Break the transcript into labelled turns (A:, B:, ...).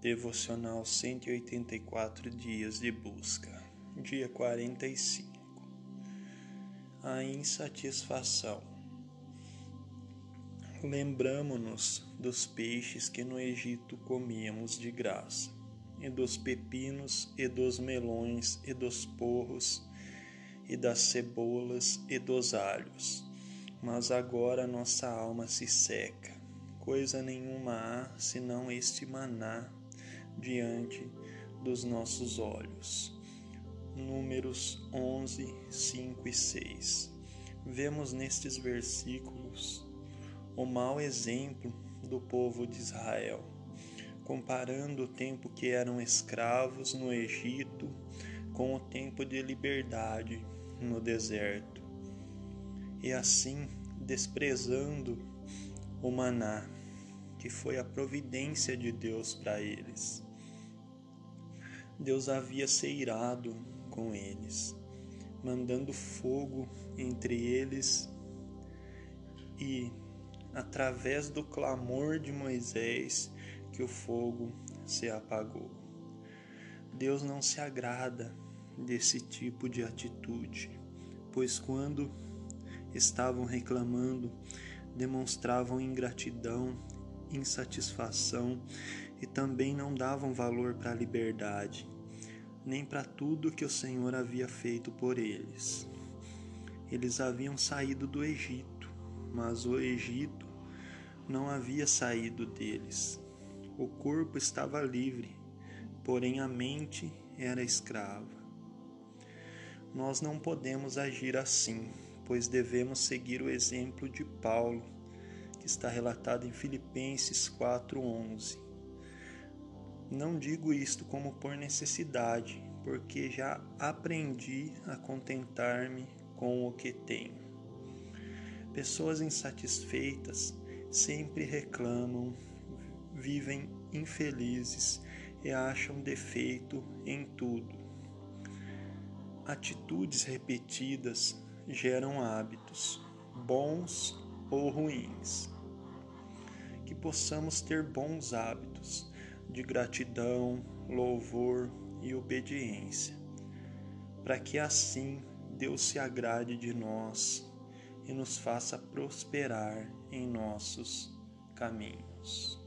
A: Devocional 184 Dias de Busca, dia 45. A insatisfação. Lembramo-nos dos peixes que no Egito comíamos de graça, e dos pepinos, e dos melões, e dos porros, e das cebolas, e dos alhos. Mas agora nossa alma se seca, coisa nenhuma há senão este maná diante dos nossos olhos. Números 11, 5 e 6. Vemos nestes versículos o mau exemplo do povo de Israel, comparando o tempo que eram escravos no Egito com o tempo de liberdade no deserto, e assim desprezando o maná, que foi a providência de Deus para eles. Deus havia se irado com eles, mandando fogo entre eles e, através do clamor de Moisés, que o fogo se apagou. Deus não se agrada desse tipo de atitude, pois quando estavam reclamando, demonstravam ingratidão, insatisfação e também não davam valor para a liberdade, nem para tudo que o Senhor havia feito por eles. Eles haviam saído do Egito, mas o Egito não havia saído deles. O corpo estava livre, porém a mente era escrava. Nós não podemos agir assim, pois devemos seguir o exemplo de Paulo, que está relatado em Filipenses 4:11. Não digo isto como por necessidade, porque já aprendi a contentar-me com o que tenho. Pessoas insatisfeitas sempre reclamam, vivem infelizes e acham defeito em tudo. Atitudes repetidas geram hábitos, bons ou ruins. Que possamos ter bons hábitos de gratidão, louvor e obediência, para que assim Deus se agrade de nós e nos faça prosperar em nossos caminhos.